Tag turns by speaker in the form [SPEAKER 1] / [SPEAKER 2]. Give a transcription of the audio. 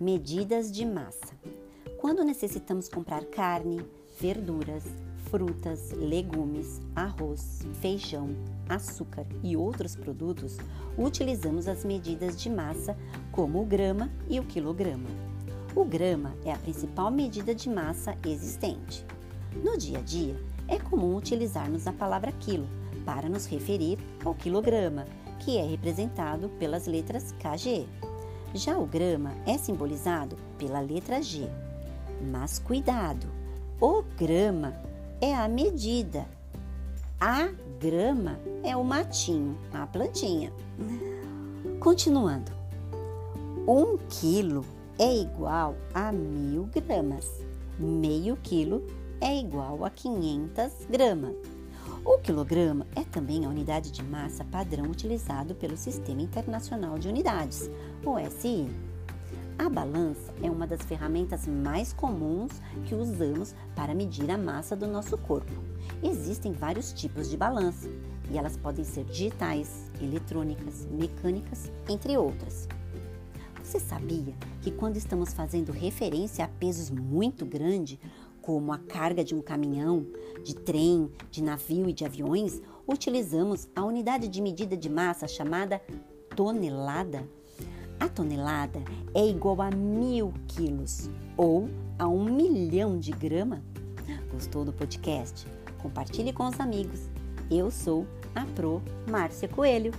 [SPEAKER 1] Medidas de massa. Quando necessitamos comprar carne, verduras, frutas, legumes, arroz, feijão, açúcar e outros produtos, utilizamos as medidas de massa como o grama e o quilograma. O grama é a principal medida de massa existente. No dia a dia, é comum utilizarmos a palavra quilo para nos referir ao quilograma, que é representado pelas letras KG. Já o grama é simbolizado pela letra G. Mas cuidado, o grama é a medida, a grama é o matinho, a plantinha. Continuando, um quilo é igual a mil gramas, meio quilo é igual a 500 gramas. O quilograma é também a unidade de massa padrão utilizado pelo Sistema Internacional de Unidades, o SI. A balança é uma das ferramentas mais comuns que usamos para medir a massa do nosso corpo. Existem vários tipos de balança e elas podem ser digitais, eletrônicas, mecânicas, entre outras. Você sabia que quando estamos fazendo referência a pesos muito grandes, como a carga de um caminhão, de trem, de navio e de aviões, utilizamos a unidade de medida de massa chamada tonelada? A tonelada é igual a mil quilos ou a um milhão de grama. Gostou do podcast? Compartilhe com os amigos. Eu sou a Pro Márcia Coelho.